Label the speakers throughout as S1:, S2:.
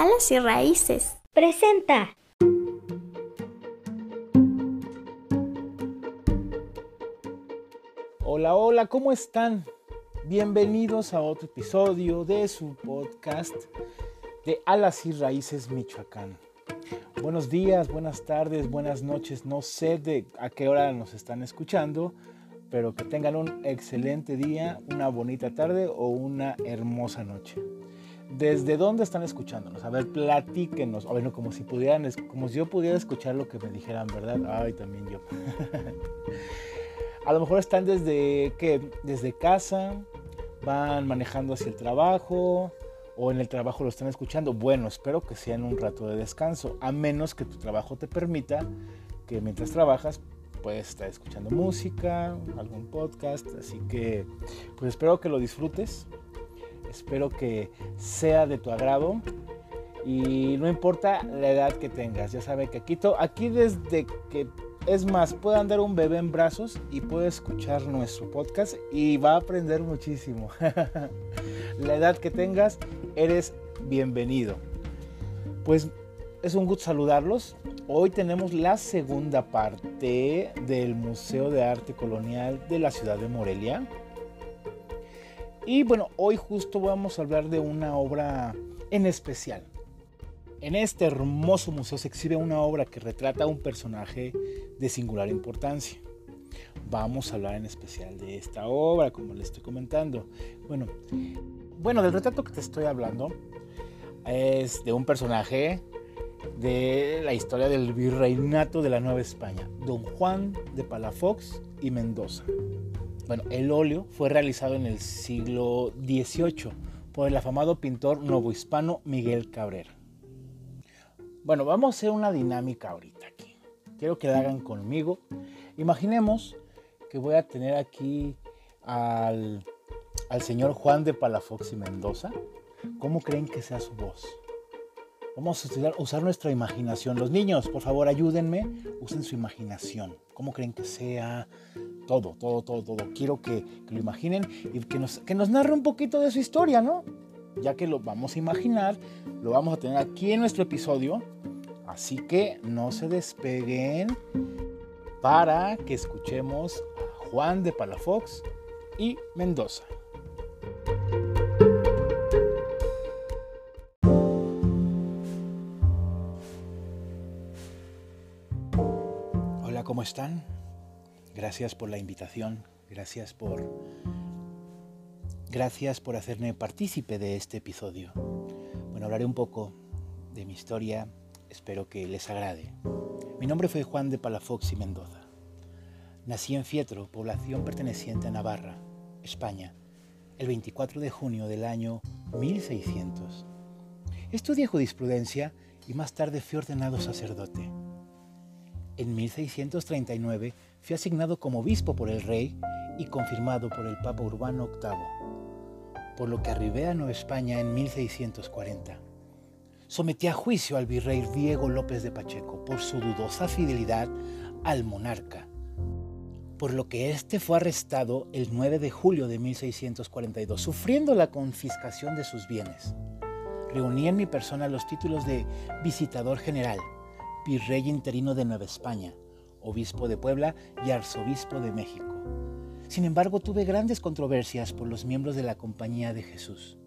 S1: Alas y Raíces.
S2: Presenta.
S3: Hola, hola, ¿cómo están? Bienvenidos a otro episodio de su podcast de Alas y Raíces Michoacán. Buenos días, buenas tardes, buenas noches. No sé de a qué hora nos están escuchando, pero que tengan un excelente día, una bonita tarde o una hermosa noche. ¿Desde dónde están escuchándonos? A ver, platíquenos. A ver, como si pudieran, como si yo pudiera escuchar lo que me dijeran, ¿verdad? Ay, también yo. A lo mejor están desde ¿qué? desde casa, van manejando hacia el trabajo o en el trabajo lo están escuchando. Bueno, espero que sea en un rato de descanso, a menos que tu trabajo te permita que mientras trabajas puedes estar escuchando música, algún podcast, así que pues espero que lo disfrutes. Espero que sea de tu agrado y no importa la edad que tengas, ya saben que aquí, aquí desde que es más, puede andar un bebé en brazos y puede escuchar nuestro podcast y va a aprender muchísimo. la edad que tengas, eres bienvenido. Pues es un gusto saludarlos. Hoy tenemos la segunda parte del Museo de Arte Colonial de la ciudad de Morelia. Y bueno, hoy justo vamos a hablar de una obra en especial. En este hermoso museo se exhibe una obra que retrata a un personaje de singular importancia. Vamos a hablar en especial de esta obra, como les estoy comentando. Bueno, bueno, del retrato que te estoy hablando es de un personaje de la historia del virreinato de la Nueva España, don Juan de Palafox y Mendoza. Bueno, el óleo fue realizado en el siglo XVIII por el afamado pintor novohispano Miguel Cabrera. Bueno, vamos a hacer una dinámica ahorita aquí. Quiero que la hagan conmigo. Imaginemos que voy a tener aquí al, al señor Juan de Palafox y Mendoza. ¿Cómo creen que sea su voz? Vamos a usar nuestra imaginación. Los niños, por favor, ayúdenme. Usen su imaginación. ¿Cómo creen que sea? Todo, todo, todo, todo. Quiero que, lo imaginen y que nos, que nos narre un poquito de su historia, ¿no? Ya que lo vamos a imaginar, lo vamos a tener aquí en nuestro episodio. Así que no se despeguen para que escuchemos a Juan de Palafox y Mendoza. ¿cómo están? Gracias por la invitación, gracias por gracias por hacerme partícipe de este episodio. Bueno, hablaré un poco de mi historia, espero que les agrade. Mi nombre fue Juan de Palafox y Mendoza. Nací en Fietro, población perteneciente a Navarra, España, el 24 de junio del año 1600. Estudié jurisprudencia y más tarde fui ordenado sacerdote. En 1639 fue asignado como obispo por el rey y confirmado por el Papa Urbano VIII, por lo que arribé a Nueva España en 1640. Sometí a juicio al virrey Diego López de Pacheco por su dudosa fidelidad al monarca, por lo que éste fue arrestado el 9 de julio de 1642, sufriendo la confiscación de sus bienes. Reuní en mi persona los títulos de visitador general, virrey interino de Nueva España, obispo de Puebla y arzobispo de México. Sin embargo, tuve grandes controversias por los miembros de la Compañía de Jesús.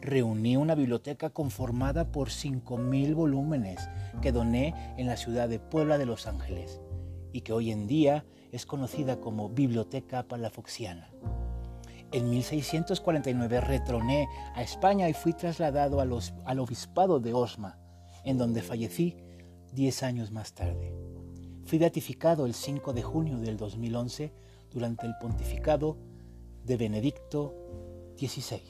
S3: Reuní una biblioteca conformada por 5.000 volúmenes que doné en la ciudad de Puebla de Los Ángeles y que hoy en día es conocida como Biblioteca Palafoxiana. En 1649 retroné a España y fui trasladado al obispado de Osma, en donde fallecí Diez años más tarde. Fui beatificado el 5 de junio del 2011 durante el pontificado de Benedicto XVI.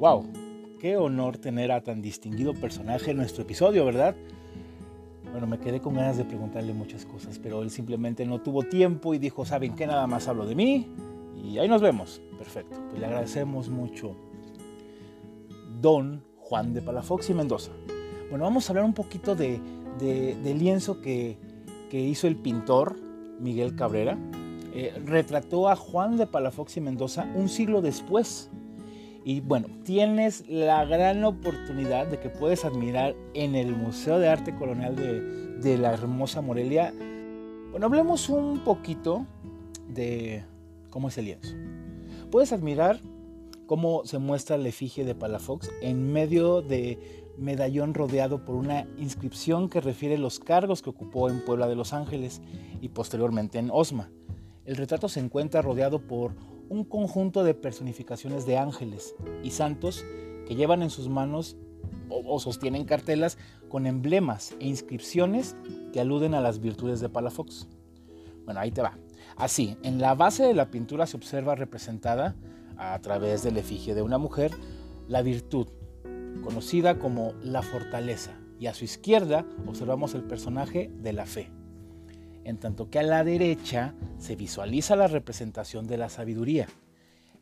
S3: ¡Wow! Qué honor tener a tan distinguido personaje en nuestro episodio, ¿verdad? Bueno, me quedé con ganas de preguntarle muchas cosas, pero él simplemente no tuvo tiempo y dijo, ¿saben qué? Nada más hablo de mí, y ahí nos vemos. Perfecto. Pues le agradecemos mucho. Don Juan de Palafox y Mendoza. Bueno, vamos a hablar un poquito de, lienzo que, que, hizo el pintor Miguel Cabrera, eh, retrató a Juan de Palafox y Mendoza un siglo después. Y bueno, tienes la gran oportunidad de que puedes admirar en el Museo de Arte Colonial de, de la hermosa Morelia. Bueno, hablemos un poquito de cómo es el lienzo. Puedes admirar cómo se muestra la efigie de Palafox en medio de medallón rodeado por una inscripción que refiere los cargos que ocupó en Puebla de Los Ángeles y posteriormente en Osma. El retrato se encuentra rodeado por un conjunto de personificaciones de ángeles y santos que llevan en sus manos o, sostienen cartelas con emblemas e inscripciones que aluden a las virtudes de Palafox. Bueno, ahí te va. Así, en la base de la pintura se observa representada, a través del efigie de una mujer, la virtud, conocida como la fortaleza, y a su izquierda observamos el personaje de la fe, en tanto que a la derecha se visualiza la representación de la sabiduría.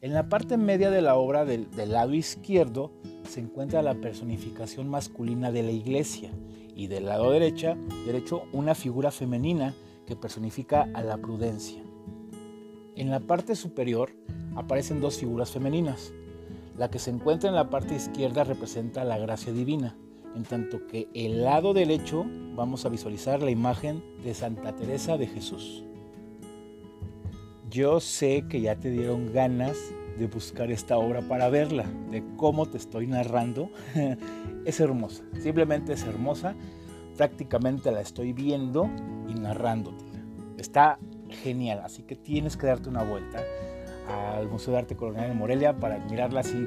S3: En la parte media de la obra del, lado izquierdo se encuentra la personificación masculina de la iglesia y del lado derecha, derecho una figura femenina que personifica a la prudencia. En la parte superior aparecen dos figuras femeninas, la que se encuentra en la parte izquierda representa la gracia divina, en tanto que el lado derecho vamos a visualizar la imagen de Santa Teresa de Jesús. Yo sé que ya te dieron ganas de buscar esta obra para verla, de cómo te estoy narrando. es hermosa, simplemente es hermosa. Prácticamente la estoy viendo y narrándote. Está genial, así que tienes que darte una vuelta al Museo de Arte Colonial de Morelia para admirarla así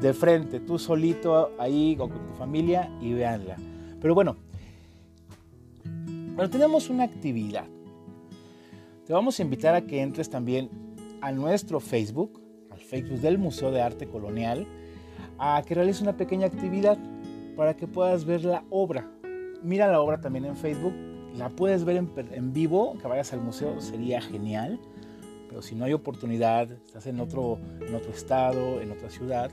S3: de frente, tú solito ahí o con tu familia y veanla. Pero bueno, bueno, tenemos una actividad. Te vamos a invitar a que entres también a nuestro Facebook, al Facebook del Museo de Arte Colonial, a que realices una pequeña actividad para que puedas ver la obra. Mira la obra también en Facebook, la puedes ver en, vivo, que vayas al museo, sería genial pero si no hay oportunidad, estás en otro, estado, en otra ciudad,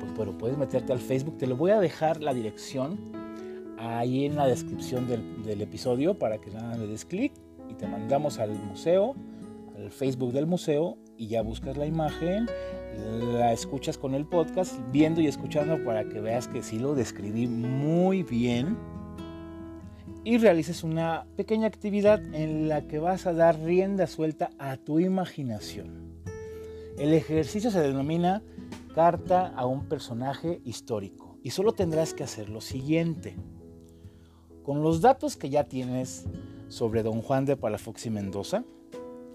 S3: pues bueno, puedes meterte al Facebook. Te lo voy a dejar la dirección ahí en la descripción del, del episodio para que nada le des clic y te mandamos al museo, al Facebook del museo y ya buscas la imagen, la escuchas con el podcast, viendo y escuchando para que veas que sí lo describí muy bien y realices una pequeña actividad en la que vas a dar rienda suelta a tu imaginación. El ejercicio se denomina carta a un personaje histórico y solo tendrás que hacer lo siguiente. Con los datos que ya tienes sobre don Juan de Palafox y Mendoza,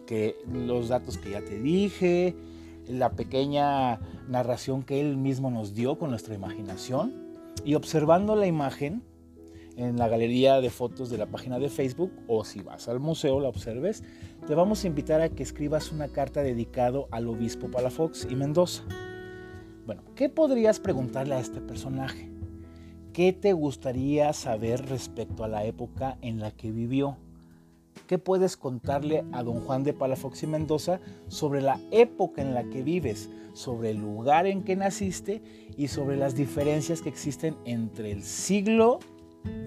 S3: que los datos que ya te dije, la pequeña narración que él mismo nos dio con nuestra imaginación, y observando la imagen, en la galería de fotos de la página de Facebook o si vas al museo la observes, te vamos a invitar a que escribas una carta dedicado al obispo Palafox y Mendoza. Bueno, ¿qué podrías preguntarle a este personaje? ¿Qué te gustaría saber respecto a la época en la que vivió? ¿Qué puedes contarle a don Juan de Palafox y Mendoza sobre la época en la que vives, sobre el lugar en que naciste y sobre las diferencias que existen entre el siglo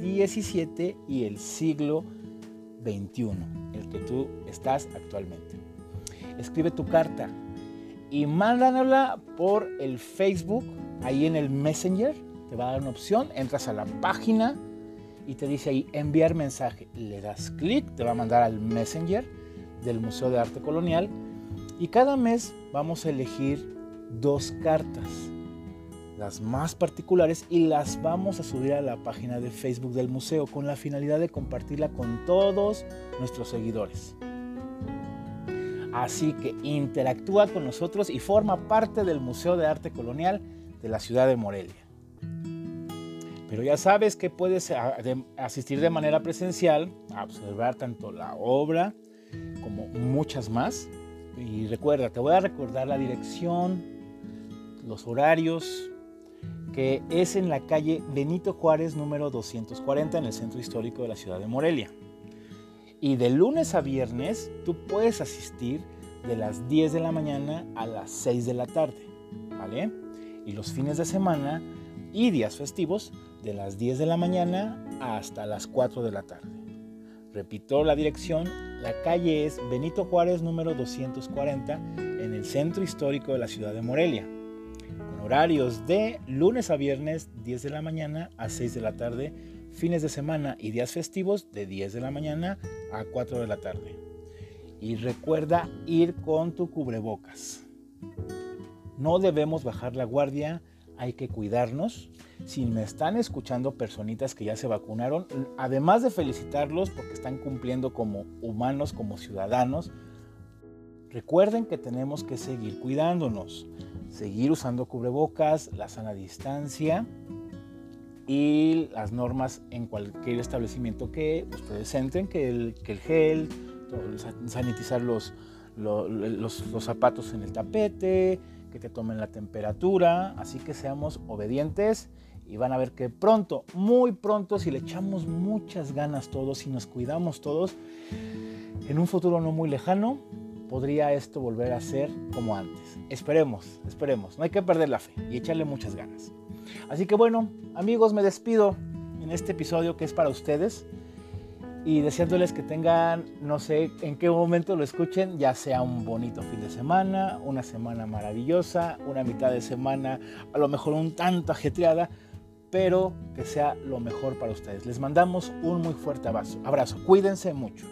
S3: 17 y el siglo XXI, el que tú estás actualmente. Escribe tu carta y mándanosla por el Facebook, ahí en el Messenger, te va a dar una opción, entras a la página y te dice ahí enviar mensaje. Le das clic, te va a mandar al Messenger del Museo de Arte Colonial y cada mes vamos a elegir dos cartas las más particulares y las vamos a subir a la página de Facebook del museo con la finalidad de compartirla con todos nuestros seguidores. Así que interactúa con nosotros y forma parte del Museo de Arte Colonial de la ciudad de Morelia. Pero ya sabes que puedes asistir de manera presencial a observar tanto la obra como muchas más. Y recuerda, te voy a recordar la dirección, los horarios, que es en la calle Benito Juárez número 240 en el centro histórico de la ciudad de Morelia. Y de lunes a viernes tú puedes asistir de las 10 de la mañana a las 6 de la tarde, ¿vale? Y los fines de semana y días festivos de las 10 de la mañana hasta las 4 de la tarde. Repito la dirección, la calle es Benito Juárez número 240 en el centro histórico de la ciudad de Morelia, horarios de lunes a viernes 10 de la mañana a 6 de la tarde, fines de semana y días festivos de 10 de la mañana a 4 de la tarde. Y recuerda ir con tu cubrebocas. No debemos bajar la guardia, hay que cuidarnos. Si me están escuchando personitas que ya se vacunaron, además de felicitarlos porque están cumpliendo como humanos, como ciudadanos, recuerden que tenemos que seguir cuidándonos, seguir usando cubrebocas, la sana distancia y las normas en cualquier establecimiento que ustedes entren, que el, que el gel, sanitizar los, los, los zapatos en el tapete, que te tomen la temperatura, así que seamos obedientes y van a ver que pronto, muy pronto, si le echamos muchas ganas todos y nos cuidamos todos, en un futuro no muy lejano, podría esto volver a ser como antes. Esperemos, esperemos, no hay que perder la fe y echarle muchas ganas. Así que bueno, amigos, me despido en este episodio que es para ustedes y deseándoles que tengan, no sé en qué momento lo escuchen, ya sea un bonito fin de semana, una semana maravillosa, una mitad de semana a lo mejor un tanto ajetreada, pero que sea lo mejor para ustedes. Les mandamos un muy fuerte abrazo. abrazo. Cuídense mucho.